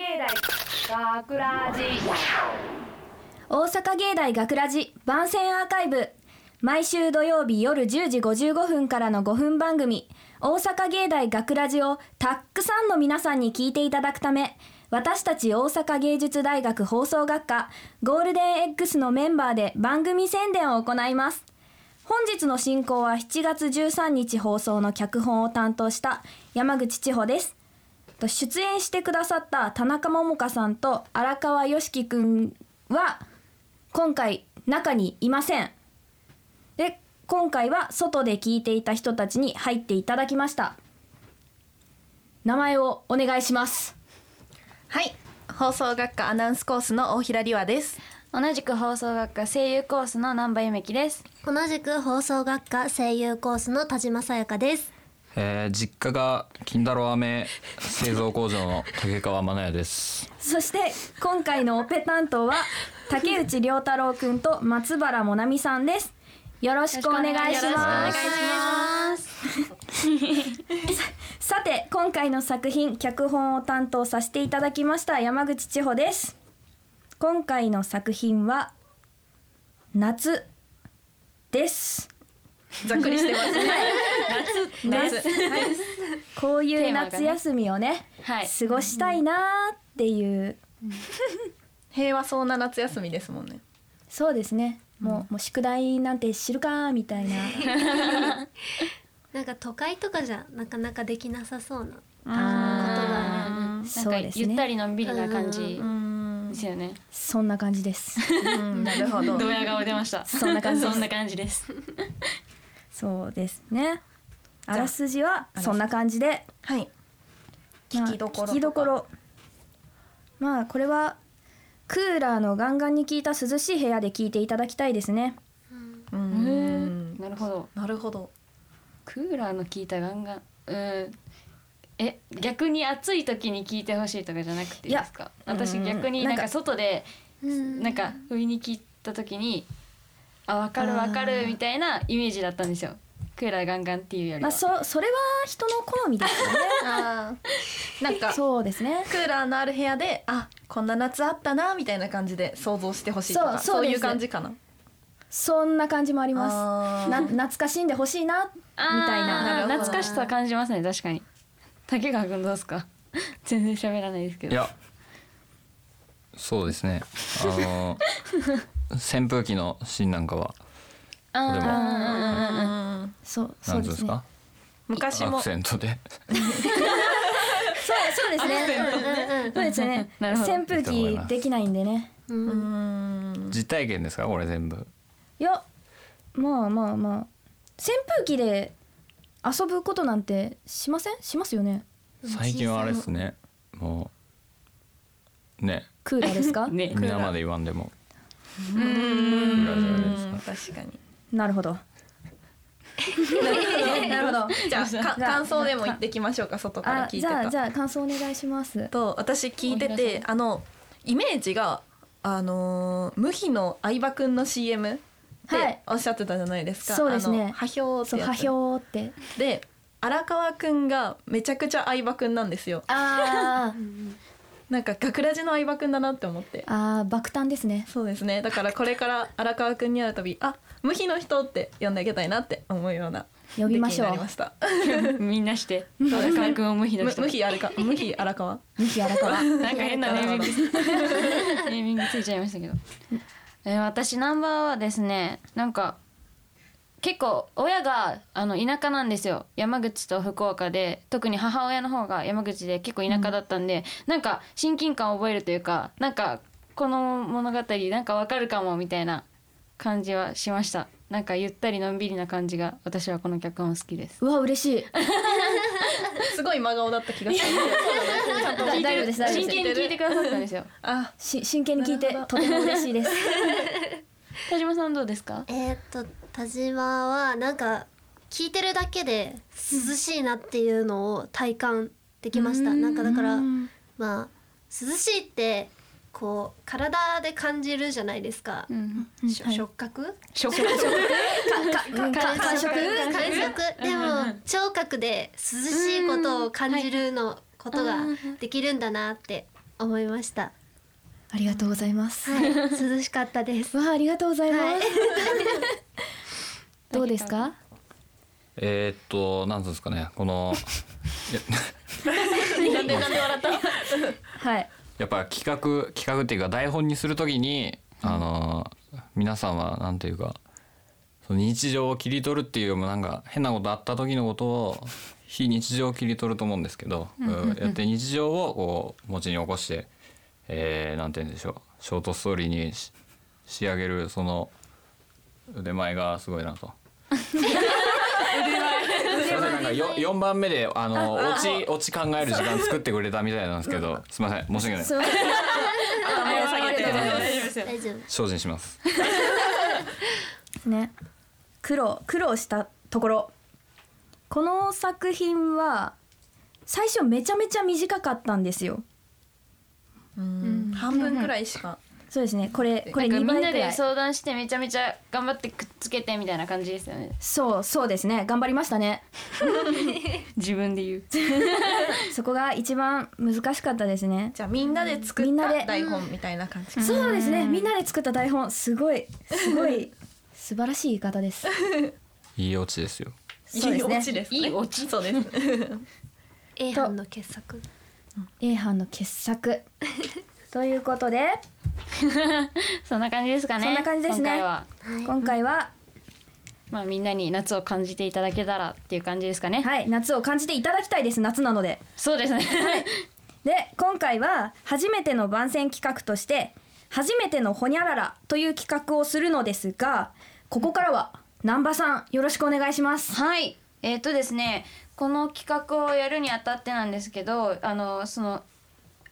芸大学ラジ。大阪芸大学ラジ番宣アーカイブ。毎週土曜日夜10時55分からの5分番組。大阪芸大学ラジをたくさんの皆さんに聞いていただくため私たち大阪芸術大学放送学科ゴールデン X のメンバーで番組宣伝を行います。本日の進行は7月13日放送の脚本を担当した山口千穂です。出演してくださった田中桃香さんと荒川よしきくんは今回中にいません。で今回は外で聞いていた人たちに入っていただきました。名前をお願いします。はい。放送学科アナウンスコースの大平里和です同じく放送学科声優コースの南波ゆめきです同じく放送学科声優コースの田島さやかです。えー、実家が金太郎飴製造工場の竹川真也です。そして今回のオペ担当は竹内涼太郎くんと松原もなみさんです。よろしくお願いします。さて今回の作品脚本を担当させていただきました山口千穂です。今回の作品は夏ですざっくりしてますね。夏こういう夏休みをねはい。過ごしたいなーっていう。平和そうな夏休みですもんね。そうですね。もう,、もう宿題なんて知るかーみたいな。なんか都会とかじゃなかなかできなさそうなあー。なんそうかですね。ゆったりのんびりな感じうん。ですよね。そんな感じです。うん。なるほど。ドヤ顔出ました。そんな感じです。そんな感じですそうですね。あらすじはそんな感じで。はい。まあ聞きどころとか。聞きどころ。まあこれはクーラーのガンガンに効いた涼しい部屋で聞いていただきたいですね。うん。なるほど。なるほど。クーラーの効いたガンガン。うん。え逆に暑い時に聞いてほしいとかじゃなくていいですか？私うん。逆になんかなんか外でうん。なんか不意に聞いた時にあ分かる分かるみたいなイメージだったんですよ。クーラーガンガンっていうよりは、まあそそれは人の好みですよね。あー。なんかそうですね。クーラーのある部屋であこんな夏あったなみたいな感じで想像してほしいとかそうそうです。そういう感じかな。そんな感じもあります。な懐かしんでほしいなみたいな。なるほど。懐かしさ感じますね確かに。竹川くんどうですか？全然喋らないですけど。いや、そうですね。あの 扇風機のシーンなんかは。あれも。うんそうそうんですすか？昔も。アクセントで。そうそうですね。そうですね。扇風機できないんでね。うん実体験ですか？これ全部。いやまあまあまあ。扇風機で遊ぶことなんてしません？しますよね？最近はあれですね。もう。ね。クーラーですか？ね皆まで言わんでも。うん。クーラーじゃないですか。確かに。なるほど。なるほど。じゃあかじゃあ感想でも言ってきましょうか外からあ聞いてた。じゃあじゃあ感想お願いします。と私聞いててあのイメージがあのー無比の相葉くんの CM っはい。ておっしゃってたじゃないですか、そうですね。あのはひょーってそうはやつひょーって。で荒川くんがめちゃくちゃ相葉くんなんですよ。あ なんか学ラジの相葉くんだなって思って。あー爆誕ですね。そうですね。だからこれから荒川くんに会うたびあ無比の人って呼んであげたいなって思うような呼びましょう。出来になりました。みんなして。荒川くんを無比の人む無比荒川。無比荒川。三木荒川。なんか変なネーミング。ネーミングついちゃいましたけど、えー私ナンバーはですねなんか結構親があの田舎なんですよ。山口と福岡で特に母親の方が山口で結構田舎だったんで、なんか親近感を覚えるというかなんかこの物語なんかわかるかもみたいな感じはしました。なんかゆったりのんびりな感じが私はこの脚本好きです。うわ嬉しい。すごい真顔だった気がする。ちゃんとだ大丈夫です大丈夫真です。剣に聞いてくださったんですよ。あし真剣に聞いてとても嬉しいです。田島さんどうですか？えーっと田島はなんか聞いてるだけで涼しいなっていうのを体感できました。なんかだからまあ涼しいってこう体で感じるじゃないですか、うん。しはい。触覚？触感触？でも聴覚で涼しいことを感じるのことができるんだなって思いました。ありがとうございます。はい、涼しかったです。わあありがとうございます。はいどうですか？えーっとなんつうんですかねこのなんでなんで笑ったはい。やっぱ企画企画っていうか台本にするときにあの皆さんはなんていうかその日常を切り取るっていうよりもなんか変なことあった時のことを非日常を切り取ると思うんですけど、うんやって日常をこう文字に起こして、えー、なんて言うんでしょうショートストーリーにし仕上げるその腕前がすごいなと。すいませんなんかよ4番目であのオチオチ考える時間作ってくれたみたいなんですけどすいません申し訳ない大丈夫ですよ大丈夫。精進します。ね。苦労苦労したところ。この作品は最初めちゃめちゃ短かったんですよ。うん半分くらいしかそうですね。これこれ2なんかみんなで。相談してめちゃめちゃ頑張ってくっつけてみたいな感じですよねそうそうですね。頑張りましたね。自分で言う そこが一番難しかったですね。じゃあみんなで作っみんなでた台本みたいな感じかそうですね。みんなで作った台本すごいすごい 素晴らしい言い方です。いいオチですよ。そうですねいいオチですねいいオチそうです A 班の傑作。A 班の傑作ということで。そんな感じですかねそんな感じですね。今回は。はい。今回は。まあみんなに夏を感じていただけたらっていう感じですかね。はい夏を感じていただきたいです夏なので。そうですね。で今回は初めての番宣企画として初めてのほにゃららという企画をするのですがここからは南波さんよろしくお願いします。はい。えっ、とですねこの企画をやるにあたってなんですけどあのその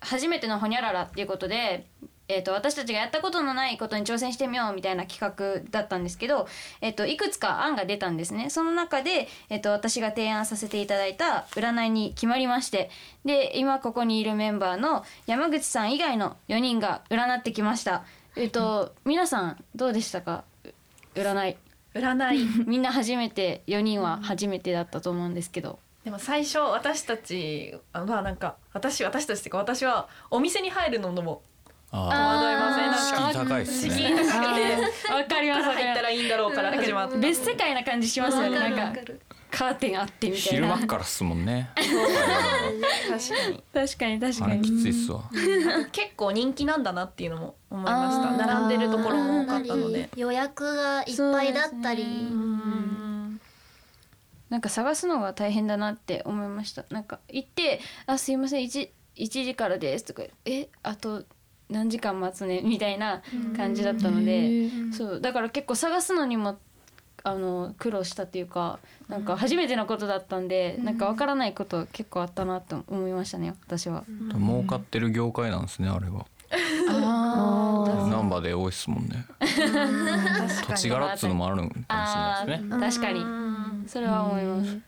初めてのほにゃららっていうことで、えー、と私たちがやったことのないことに挑戦してみようみたいな企画だったんですけど、えー、といくつか案が出たんですね。その中で、えー、と私が提案させていただいた占いに決まりましてで今ここにいるメンバーの山口さん以外の4人が占ってきました。えっ、と皆さんどうでしたか？う占い。占い。みんな初めて4人は初めてだったと思うんですけどでも最初私たちあまあなんか私私たちっていうか私はお店に入るのもあ惑いませんなんか敷居高いっすね。わかります。どこから入ったらいいんだろうから始まって。別世界な感じしますよね。なんかカーテンあってみたいな。昼間っからっすもんね。確かに。確かに。確あれきついっすわ。結構人気なんだなっていうのも思いました。並んでるところも多かったので。予約がいっぱいだったり、うんなんか探すのが大変だなって思いました。なんか行って「あすいません 1, 1時からです」とか「えあと何時間待つね」みたいな感じだったのでそう。だから結構探すのにもあの苦労したっていうかなんか初めてのことだったんで、なんかわからないこと結構あったなと思いましたね私は。儲かってる業界なんですねあれは。あナンバーで多いっすもんね。土地柄っつうのもあるのかもしれあないですね。確かに。それは思います。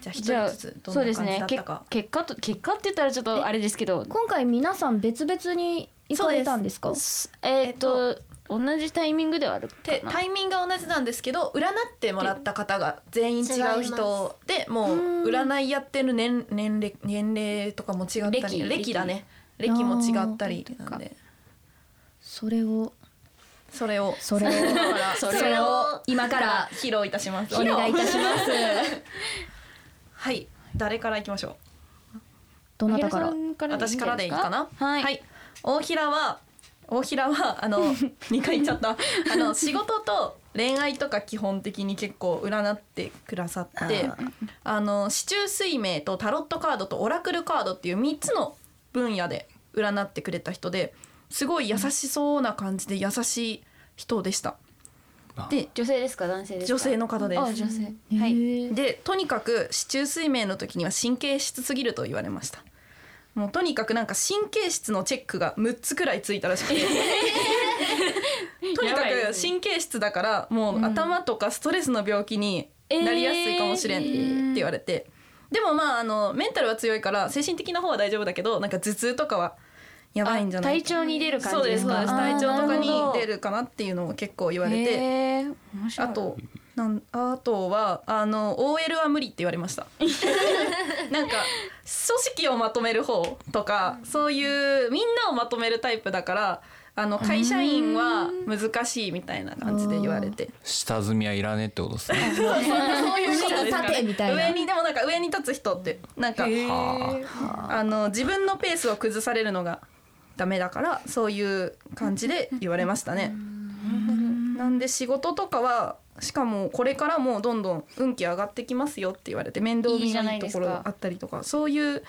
じゃあ一じゃあ人ずつどんそうな感じですね。けだったか。結果と結果って言ったらちょっとあれですけど。今回皆さん別々に行かれたんですか？えっ、と同じタイミングではあるかな。でタイミングが同じなんですけど占ってもらった方が全員違う人でもう占いやってる年年齢年齢とかも違ったり歴。歴だね歴も違ったりなんで。それをそれを。それをそ それを今から披露いたします。お願いいたします。はい。誰からいきましょう？どなたから？私からでいいかな？はい、大平は大平はあの 2回言っちゃった。あの仕事と恋愛とか基本的に結構占ってくださってあの四柱推命とタロットカードとオラクルカードっていう3つの分野で占ってくれた人ですごい優しそうな感じで優しい人でした。で女性ですか？男性ですか？女性の方です。あ女性。はい。でとにかく四柱推命の時には神経質すぎると言われました。もうとにかくなんか神経質のチェックが6つくらいついたらしくて。とにかく神経質だからもう頭とかストレスの病気になりやすいかもしれんって言われて、でもまああのメンタルは強いから精神的な方は大丈夫だけどなんか頭痛とかはやばいんじゃない体調に出る感じでか？そうですすそうです。体調とかに出るかなっていうのも結構言われて。あとなんあとはあの OL は無理って言われました。なんか組織をまとめる方とかそういうみんなをまとめるタイプだからあの会社員は難しいみたいな感じで言われて。下積みはいらねえってことですね。そういうこと。ですかさてみたいな上にでもなんか上に立つ人ってなんかあの自分のペースを崩されるのがダメだからそういう感じで言われましたね。なんで仕事とかはしかもこれからもどんどん運気上がってきますよって言われて面倒見のいいところがあったりとかそういう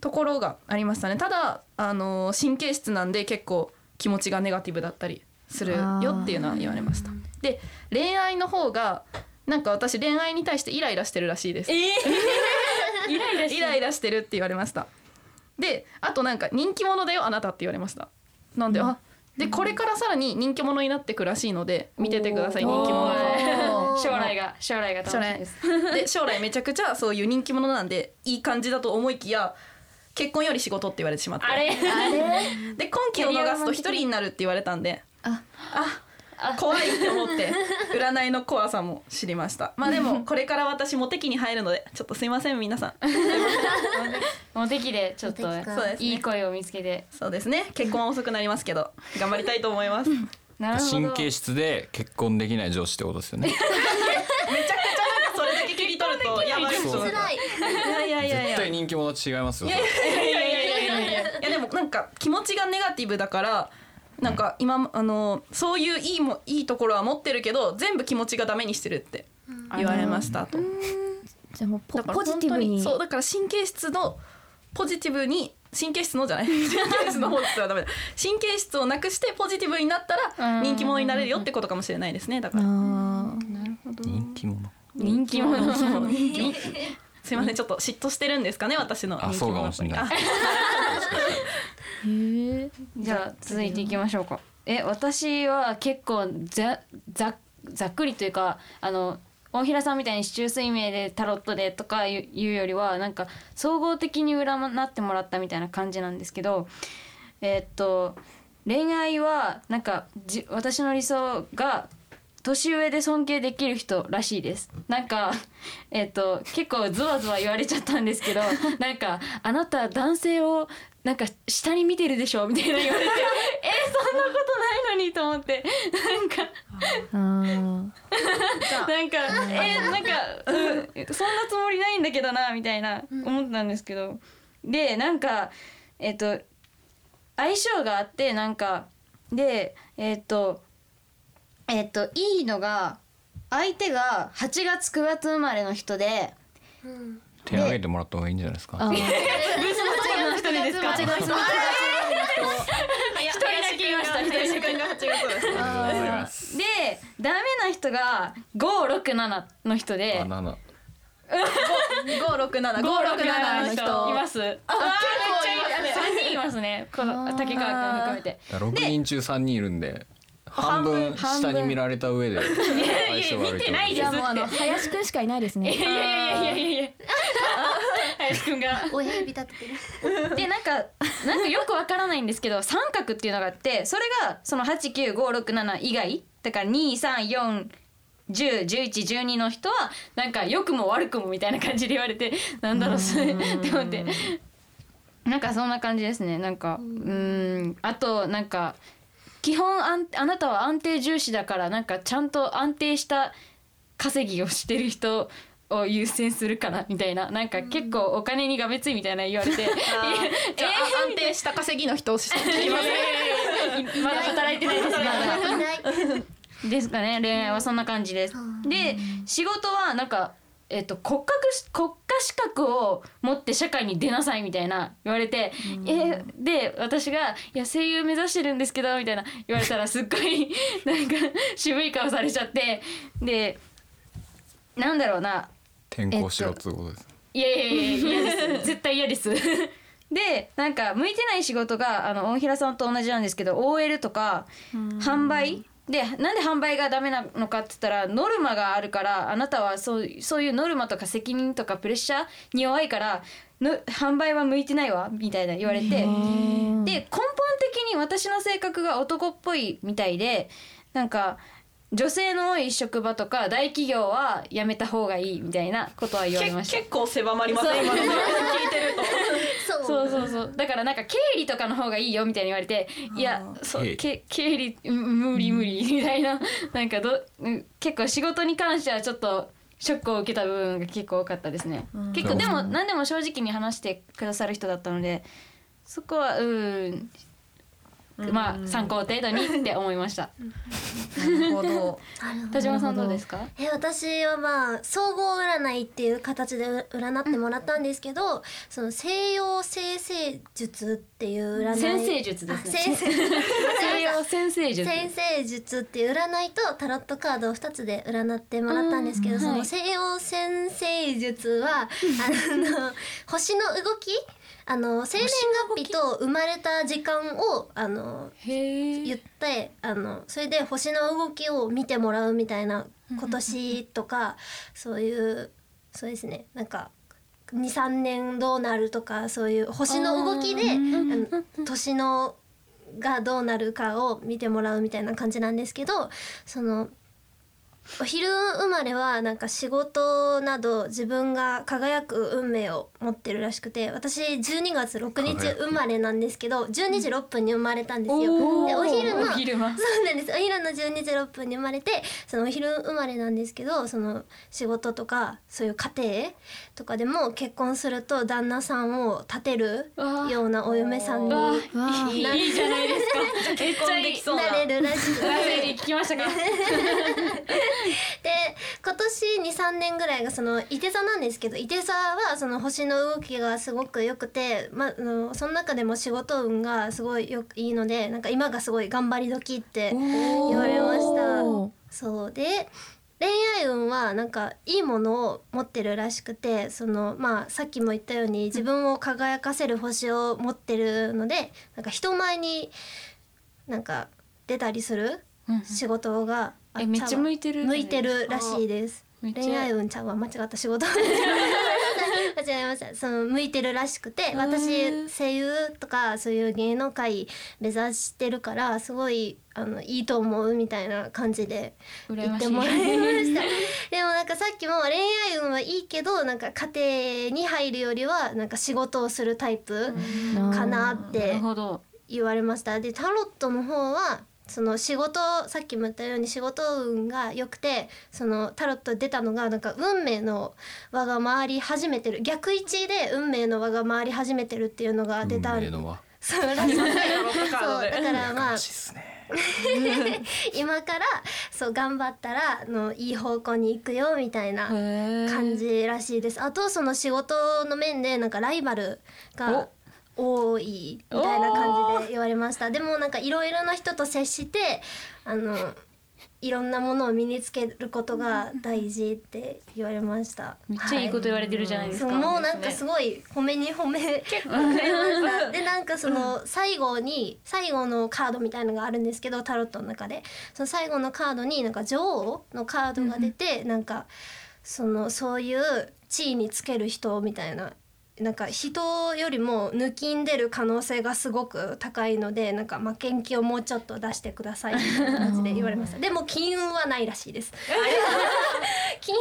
ところがありましたね。ただあの神経質なんで結構気持ちがネガティブだったりするよっていうのは言われました。で恋愛の方がなんか私恋愛に対してイライラしてるらしいです。イライライライラしてるって言われました。であとなんか人気者だよあなたって言われました。なんで、あでこれからさらに人気者になってくらしいので見ててください人気者の 将来が将来が楽しみです。で将来めちゃくちゃそういう人気者なんでいい感じだと思いきや結婚より仕事って言われてしまってあれ？で今期を逃すと一人になるって言われたんで。あ。怖いって思って 占いの怖さも知りました。まあでもこれから私モテ期に入るのでちょっとすいません皆さん。モテ期でちょっといい声を見つけて。そうですね。結婚は遅くなりますけど頑張りたいと思います。神経質で結婚できない上司ってことですよねゃなんかそれだけ切り取るとやばい人そうだ辛いいやいやいやい絶や対人気者と違いますよ。いやいやいやいやいや。いやでもなんか気持ちがネガティブだからなんか今あのそういういいもいいところは持ってるけど全部気持ちがダメにしてるって言われましたと。じゃあもうポだからポジティブに。そうだから神経質のポジティブに神経質のじゃない。神経質の方ってはダメだ。神経質をなくしてポジティブになったら人気者になれるよってことかもしれないですねだかあらー人気者。人気者すいませんちょっと嫉妬してるんですかね私のあそうかもしれない。あ じゃあ続いていきましょうか。え私は結構ざざざっくりというかあの大平さんみたいに市中水明でタロットでとかいういうよりはなんか総合的に占ってもらったみたいな感じなんですけどえーっと恋愛はなんかじ私の理想が年上で尊敬できる人らしいです。なんかえっと結構ズワズワ言われちゃったんですけど なんかあなた男性をなんか下に見てるでしょみたいな言われて えそんなことないのにと思って。なんか なんかえなんか、うん、そんなつもりないんだけどなみたいな思ったんですけど、でなんかえっと相性があってなんかでえっとえっといいのが相手が8月9月生まれの人で手挙げてもらった方がいいんじゃないですか？あー。一人ですか？一人だけ言いました一人が8月ですね。ありがとうございますでダメな人が567の人で。五六七。五六七の人。います。あめっちゃいます三人いますね。この竹川君含めて。6人中3人いるんで半分下に見られた上で相性悪いと思う。見てないですいやもうあの林くんしかいないですね。いやいやいやいやいや。いや林くんが。親指立ててる。でなんかなんかよくわからないんですけど三角っていうのがあってそれがその89567以外だから234 10、11、12の人はなんか良くも悪くもみたいな感じで言われてなんだろうそれって思って。なんかそんな感じですね。なんかうーん。あとなんか基本あんあなたは安定重視だからなんかちゃんと安定した稼ぎをしてる人を優先するかなみたいな。なんか結構お金にがめついみたいな言われて。じゃあ安定した稼ぎの人を知っています まだ働いてないですまだいない。ですかね恋愛はそんな感じです。で仕事はなんか、えっと国家し国家資格を持って社会に出なさいみたいな言われて、えで私が「いや声優目指してるんですけど」みたいな言われたらすっごい なんか渋い顔されちゃってでなんだろうな転校しろっつうことですいやいやいや嫌です。絶対嫌です。でなんか向いてない仕事があの大平さんと同じなんですけど OL とか販売でなんで販売がダメなのかって言ったらノルマがあるからあなたはそうそういうノルマとか責任とかプレッシャーに弱いからの販売は向いてないわみたいな言われてで根本的に私の性格が男っぽいみたいでなんか女性の多い職場とか大企業は辞めた方がいいみたいなことは言われました。け結構狭まりません今の聞いてると。そう。そうそうそう。だからなんか経理とかの方がいいよみたいに言われていやそう経理。け経理うん無理無理みたいな。なんかどうん結構仕事に関してはちょっとショックを受けた部分が結構多かったですね。結構でも何でも正直に話してくださる人だったのでそこはうんまあ参考程度にって思いました。なるほど。田島さんどうですか？え私はまあ総合占いっていう形で占ってもらったんですけど、その西洋生成術っていう占い。先生術ですね。あ先生。西洋先生術。先生術っていう占いとタロットカードを2つで占ってもらったんですけど、そのうんはい。西洋先生術はあの星の動きあの生年月日と生まれた時間をあのへ言ってあのそれで星の動きを見てもらうみたいな今年とかそういうそうですね。なんか23年どうなるとかそういう星の動きで年のがどうなるかを見てもらうみたいな感じなんですけどそのお昼生まれはなんか仕事など自分が輝く運命を持ってるらしくて私12月6日生まれなんですけど12時6分に生まれたんですよ。でお昼のお昼間そうなんです。お昼の12時6分に生まれてそのお昼生まれなんですけどその仕事とかそういう家庭とかでも結婚すると旦那さんを立てるようなお嫁さんにわないいいいじゃないですか。めっちゃいい。そうななれるらしくて。ラベリー聞きましたか。で今年23年ぐらいがその伊手座なんですけど伊手座はその星の動きがすごく良くて、まあ、あのその中でも仕事運がすごいよいいのでなんか今がすごい頑張り時って言われました。そう。で恋愛運はなんかいいものを持ってるらしくてそのまあさっきも言ったように自分を輝かせる星を持ってるのでなんか人前になんか出たりする仕事がめっちゃ向いてる向いてるらしいです。恋愛運ちゃんは間違った。仕事間違えましたその向いてるらしくて私声優とかそういう芸能界目指してるからすごいあのいいと思うみたいな感じで言ってもらいました。でもなんかさっきも恋愛運はいいけどなんか家庭に入るよりはなんか仕事をするタイプかなっなて言われました。でタロットの方はその仕事さっきも言ったように仕事運が良くてそのタロット出たのがなんか運命の輪が回り始めてる。逆位置で運命の輪が回り始めてるっていうのが出た運命の輪。そうだからまあ 今からそう頑張ったらあのいい方向に行くよみたいな感じらしいです。あとその仕事の面でなんかライバルが多いみたいな感じで言われました。でもなんかいろいろな人と接してあのいろんなものを身につけることが大事って言われました。めっちゃいいこと言われてるじゃないですか、そうもうなんかすごい褒めに褒め結構。くれました。でなんかその最後に最後のカードみたいのがあるんですけどタロットの中で。その最後のカードになんか女王のカードが出てなんかそのそういう地位につける人みたいななんか人よりも抜きんでる可能性がすごく高いのでなんか負けん気をもうちょっと出してくださいみたいな感じで言われました。でも金運はないらしいです。金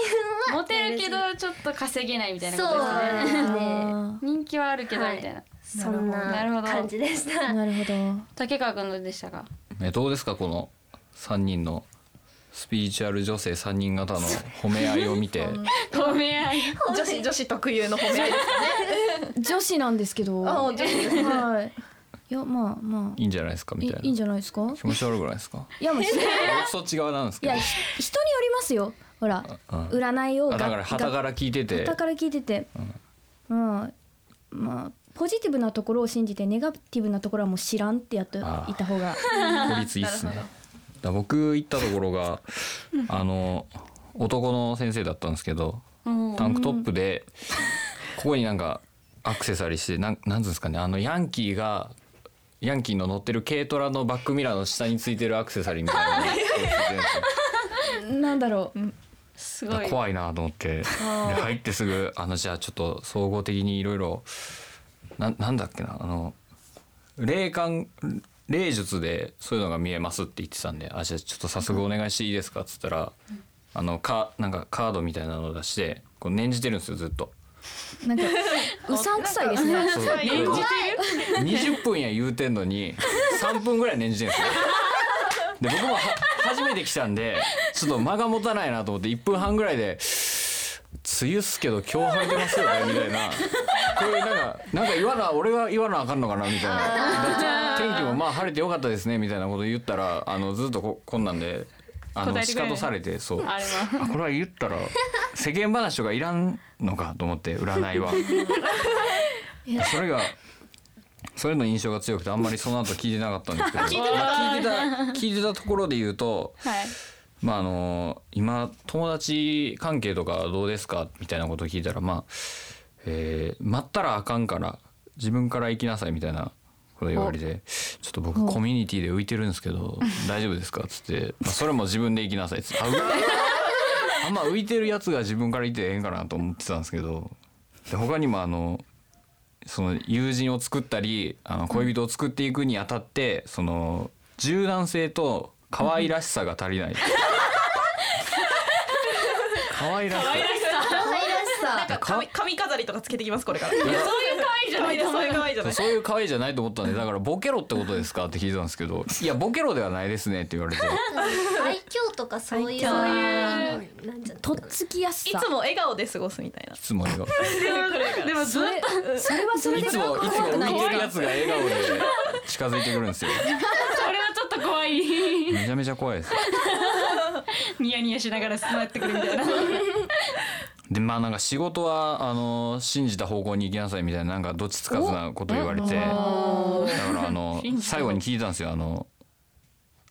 運はモテるけどちょっと稼げないみたいなこそうとですね。ですね人気はあるけどはいみたいな、そんな感じでした。なるほど。竹川君どうでしたか？えどうですかこの3人のスピリチュアル女性3人方の褒め合いを見て。褒め合い。女子女子特有の褒め合いです 女子なんですけど。あはい女子。ですい。やまあまあ。いいんじゃないですかみたいな。いいいんじゃないですか？気持ち悪くないですか？いやもうそっち側なんですけど。いやひ人によりますよ。ほらうん。占いをあだから旗から聞いてて。旗から聞いてて。うん。まあポジティブなところを信じてネガティブなところはもう知らんってやっていた方が。効率いいっすねだ僕行ったところがあの男の先生だったんですけどタンクトップでここになんかアクセサリーしてなんなんつうんですかねあのヤンキーがヤンキーの乗ってる軽トラのバックミラーの下についてるアクセサリーみたいなのがついてるんですよなんだろう。すごい。怖いなと思ってで入ってすぐあのじゃあちょっと総合的にいろいろななんだっけなあの霊感霊術でそういうのが見えますって言ってたんで「あじゃあちょっと早速お願いしていいですか」っつったら、あのかなんかカードみたいなのを出してこう念じてるんですよずっと。なんか うさんくさいですね。そう。20分や言うてんのに3分ぐらい念じてるんですよ。で僕もは初めて来たんでちょっと間が持たないなと思って1分半ぐらいで「梅雨っすけど今日晴れてますよね」みたいなこれなんかなんか言わな俺が言わなあかんのかなみたいな。天気もまあ晴れてよかったですねみたいなこと言ったらあのずっとここんなんであの仕方されてそう。あこれは言ったら世間話とかいらんのかと思って占いは。それがそれの印象が強くてあんまりその後聞いてなかったんですけど。聞いてた。聞いてたところで言うとはい。まああの今友達関係とかどうですか？みたいなことを聞いたらまあ、えー待ったらあかんから自分から行きなさいみたいなこと言われてちょっと僕コミュニティで浮いてるんですけど 大丈夫ですか？っつって、まあ、それも自分で行きなさい。っつって あうあんま浮いてるやつが自分から行ってええんかなと思ってたんですけどで他にもあのその友人を作ったりあの恋人を作っていくにあたってその柔軟性と可愛らしさが足りない。可愛らしさ。髪髪飾りとかつけてきますこれから。いや。そういう可愛いじゃない。そういう可愛い。じゃない。そういう可愛いじゃないと思ったんでだからボケロってことですかって聞いたんですけどいやボケロではないですねって言われて。愛嬌とかそういう愛そういうなんじゃとっつきやすさ。いつも笑顔で過ごすみたいな。いつも笑顔。でもずっとそれはそれでいつもいつも浮いてるやつが笑顔で近づいてくるんですよ。それはちょっと怖い。めちゃめちゃ怖いです。ニヤニヤしながら座ってくるみたいなでまあなんか仕事はあの信じた方向に行きなさいみたいななんかどっちつかずなこと言われてだからあの 最後に聞いたんですよ。あの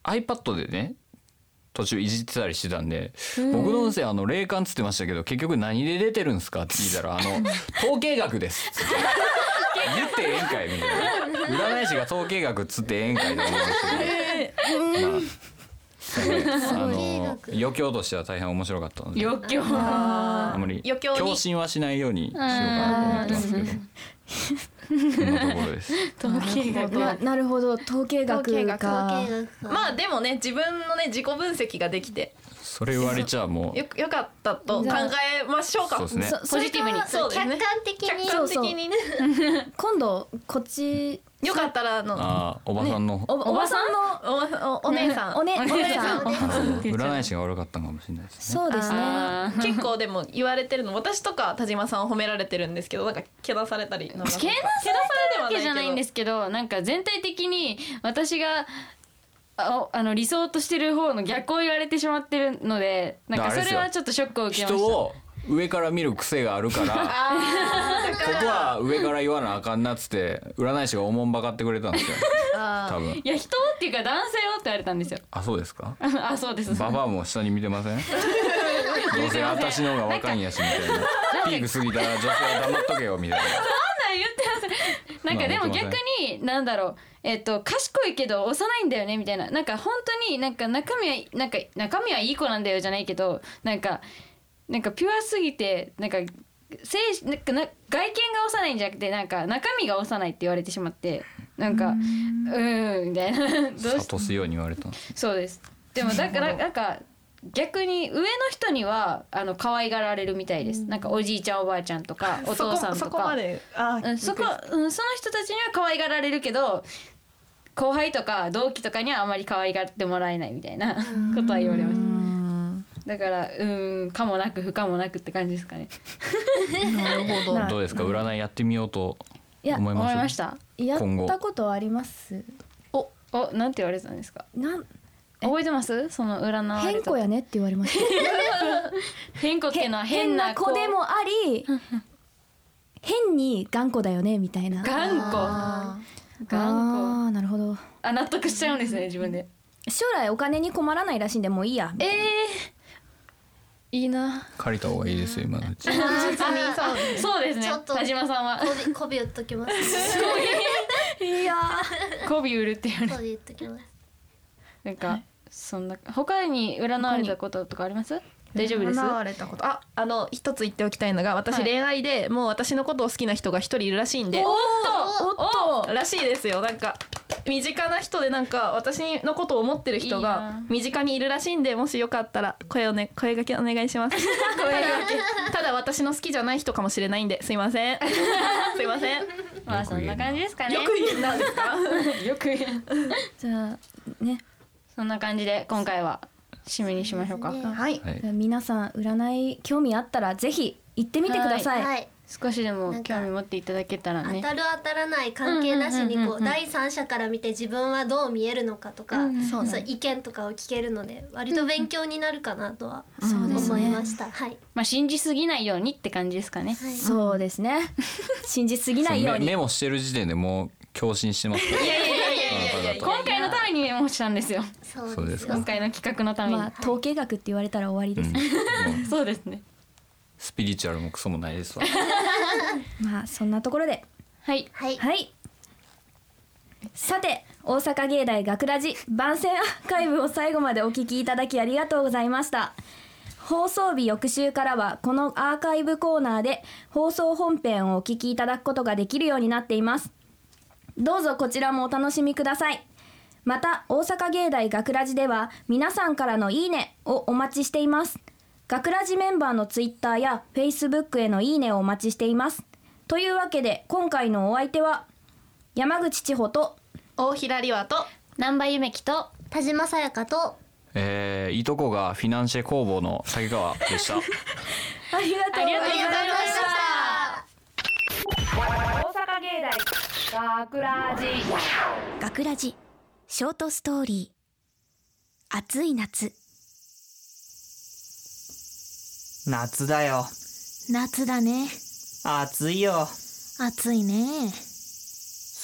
iPad でね途中いじってたりしてたんで僕の音声あの霊感っつってましたけど結局何で出てるんですかって聞いたらあの 統計学です。っつって言ってええんかいみたいな。占い師が統計学っつってええんかいと思 うんですけど、まああの余興としては大変面白かったので。余興。あんまり余興に。強振はしないようにしようかなと思ってますけど。そんなところです。統計学ななるほど。統計学まあでもね自分のね自己分析ができて。それ言われちゃもう。よよかったと考えましょうか。そうですね。そポジティブに。そうですね客観的に。客観的にね。今度こっちよかったらあのああおばさんの、おおばさんのおおお姉さん。おねお姉さん。占い師が悪かったのかもしれないですね。そうですね。あー結構でも言われてるの私とか田島さんを褒められてるんですけどなんかけなされたりなんか。けなされてるわけじゃないんですすけどなんか全体的に私がああの理想としてる方の逆を言われてしまってるのでなんかそれはちょっとショックを受けました。人を上から見る癖がある から、ここは上から言わなあかんなっつって占い師がおもんばかってくれたんですよ。多分。いや人っていうか男性をって言われたんですよあそうですか？あそうですババアも下に見てません？どうせ私の方が若いんやしみたいな。ピーク過ぎたら女性は黙っとけよみたいな。そんなん言ってますなんかでも逆になんだろうえっと賢いけど幼いんだよねみたいななんか本当になんか中身はなんか中身はいい子なんだよじゃないけどなんかなんかピュアすぎてなんか精神なんかな外見が幼いんじゃなくてなんか中身が幼いって言われてしまってなんかうーん。みたいな。どうし諭すように言われた。そうです。でもだからなんか逆に上の人にはあの可愛がられるみたいです。なんかおじいちゃんおばあちゃんとか お父さんとか。そこまであうん、そこ、うん、その人たちには可愛がられるけど後輩とか同期とかにはあまり可愛がってもらえないみたいなことは言われましただからうんかもなく不可もなくって感じですかね。なるほど。どうですか？占いやってみようといや思いました。や今後。ったことあります。おおなんて言われてたんですか？なん覚えてます？その占われた。変子やねって言われました。変子っていうのは変な子でもあり 変に頑固だよねみたいな。頑固。あ頑固。ーなるほど。あ納得しちゃうんですね自分で。将来お金に困らないらしいんでもういいや。えー、いいな。借りた方がいいですよ今のうち。そうですねそう。ですね。ちょっと田島さんは。こびこび打っときます。い。や媚び売るって言われこび打っときます。なんかそんな他に占われたこととかあります？大丈夫です？占われたこと。ああの一つ言っておきたいのが私はい。恋愛でもう私のことを好きな人が一人いるらしいんで、おっとおっとらしいですよ。なんか身近な人でなんか私のことを思ってる人いいがな。身近にいるらしいんでもしよかったら声をね声掛けお願いします。声掛け。ただ私の好きじゃない人かもしれないんですいません。すいません。よまあそんな感じですかね。く言えなんですか？よく言えじゃあね。そんな感じで今回は締めにしましょうか。はい。はい。皆さん占い興味あったらぜひ行ってみてください、はい少しでも興味持っていただけたらね。当たる当たらない関係なしにこうんうんうんううん。第三者から見て自分はどう見えるのかとか、そうそう意見とかを聞けるので割と勉強になるかなとは思いました。はい。まあ信じすぎないようにって感じですかね。はい。そうですね。信じすぎないように。メメモしてる時点でもう共振してますいやいやいやいや今回のためにメモしたんですよ。そうですか。今回の企画のために、まあ統計学って言われたら終わりです、うん。そうですねスピリチュアルもクソもないですわ。まあそんなところで。はい。はい。はい。さて大阪芸大学ラジ番宣アーカイブを最後までお聞きいただきありがとうございました。放送日翌週からはこのアーカイブコーナーで放送本編をお聞きいただくことができるようになっています。どうぞこちらもお楽しみください。また大阪芸大学ラジでは皆さんからのいいねをお待ちしています学ラジメンバーのツイッターやフェイスブックへのいいねをお待ちしています。というわけで今回のお相手は山口千穂と大平里和と南波ゆめきと田島さやかとえー、いとこがフィナンシェ工房の竹川でした。ありがとうございまありがとうございました。大阪芸大学ラジ。学ラジショートストーリー。暑い夏夏だよ。夏だね。暑いよ。暑いね。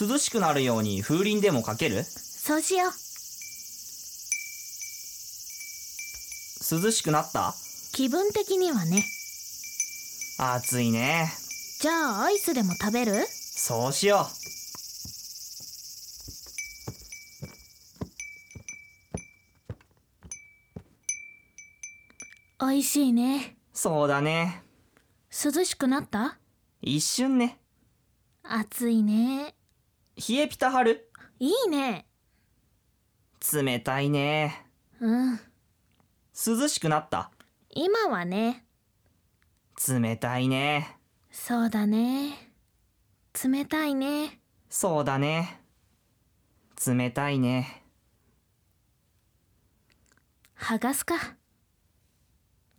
涼しくなるように風鈴でもかける？そうしよう。涼しくなった？気分的にはね。暑いね。じゃあアイスでも食べる？そうしよおいしいね。うそうだね。涼しくなった？一瞬ね。暑いね。冷えピタ貼る？いいね。冷たいね。うん。涼しくなった？今はね。冷たいね。そうだね。冷たいね。そうだね。冷たいね。剥がすか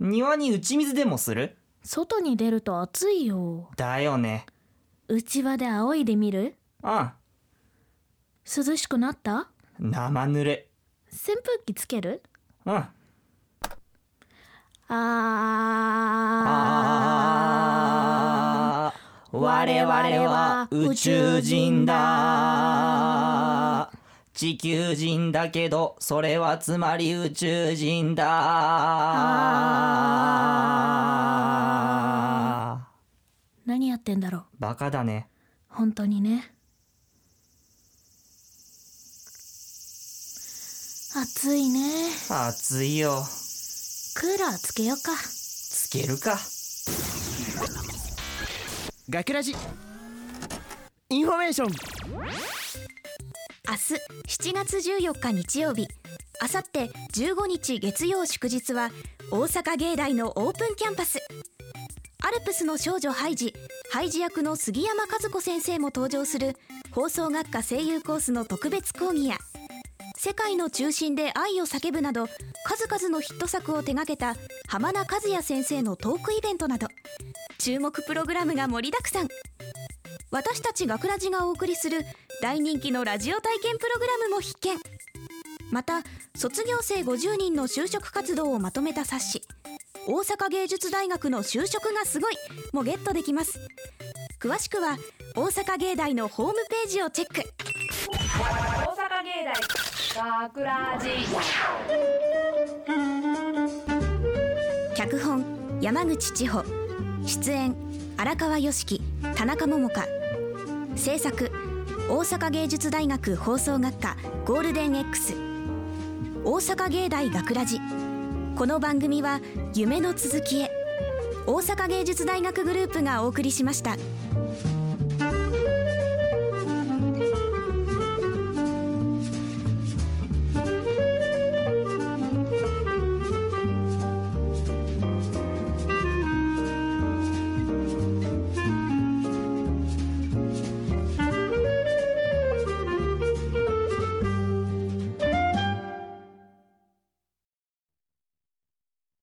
庭に打ち水でもする？外に出ると暑いよ。だよね。内場で仰いでみる？うん涼しくなった？生ぬる扇風機つける？うん。あー。あー。我々は宇宙人だ地球人だけどそれはつまり宇宙人だ。何やってんだろう？バカだね。本当にね。暑いね。暑いよ。クーラーつけようか。つけるか。学ラジ。インフォメーション。明日7月14日日曜日。あさって15日月曜祝日は大阪芸大のオープンキャンパス。アルプスの少女ハイジハイジ役の杉山和子先生も登場する放送学科声優コースの特別講義や世界の中心で愛を叫ぶなど数々のヒット作を手掛けた浜名和也先生のトークイベントなど。注目プログラムが盛りだくさん。私たち学ラジがお送りする大人気のラジオ体験プログラムも必見。また卒業生50人の就職活動をまとめた冊子「大阪芸術大学の就職がすごい」もゲットできます。詳しくは大阪芸大のホームページをチェック。大阪芸大学ラジ。脚本山口千穂。出演荒川良樹田中桃香制作大阪芸術大学放送学科ゴールデン X 大阪芸大学ラジ。この番組は夢の続きへ。大阪芸術大学グループがお送りしました。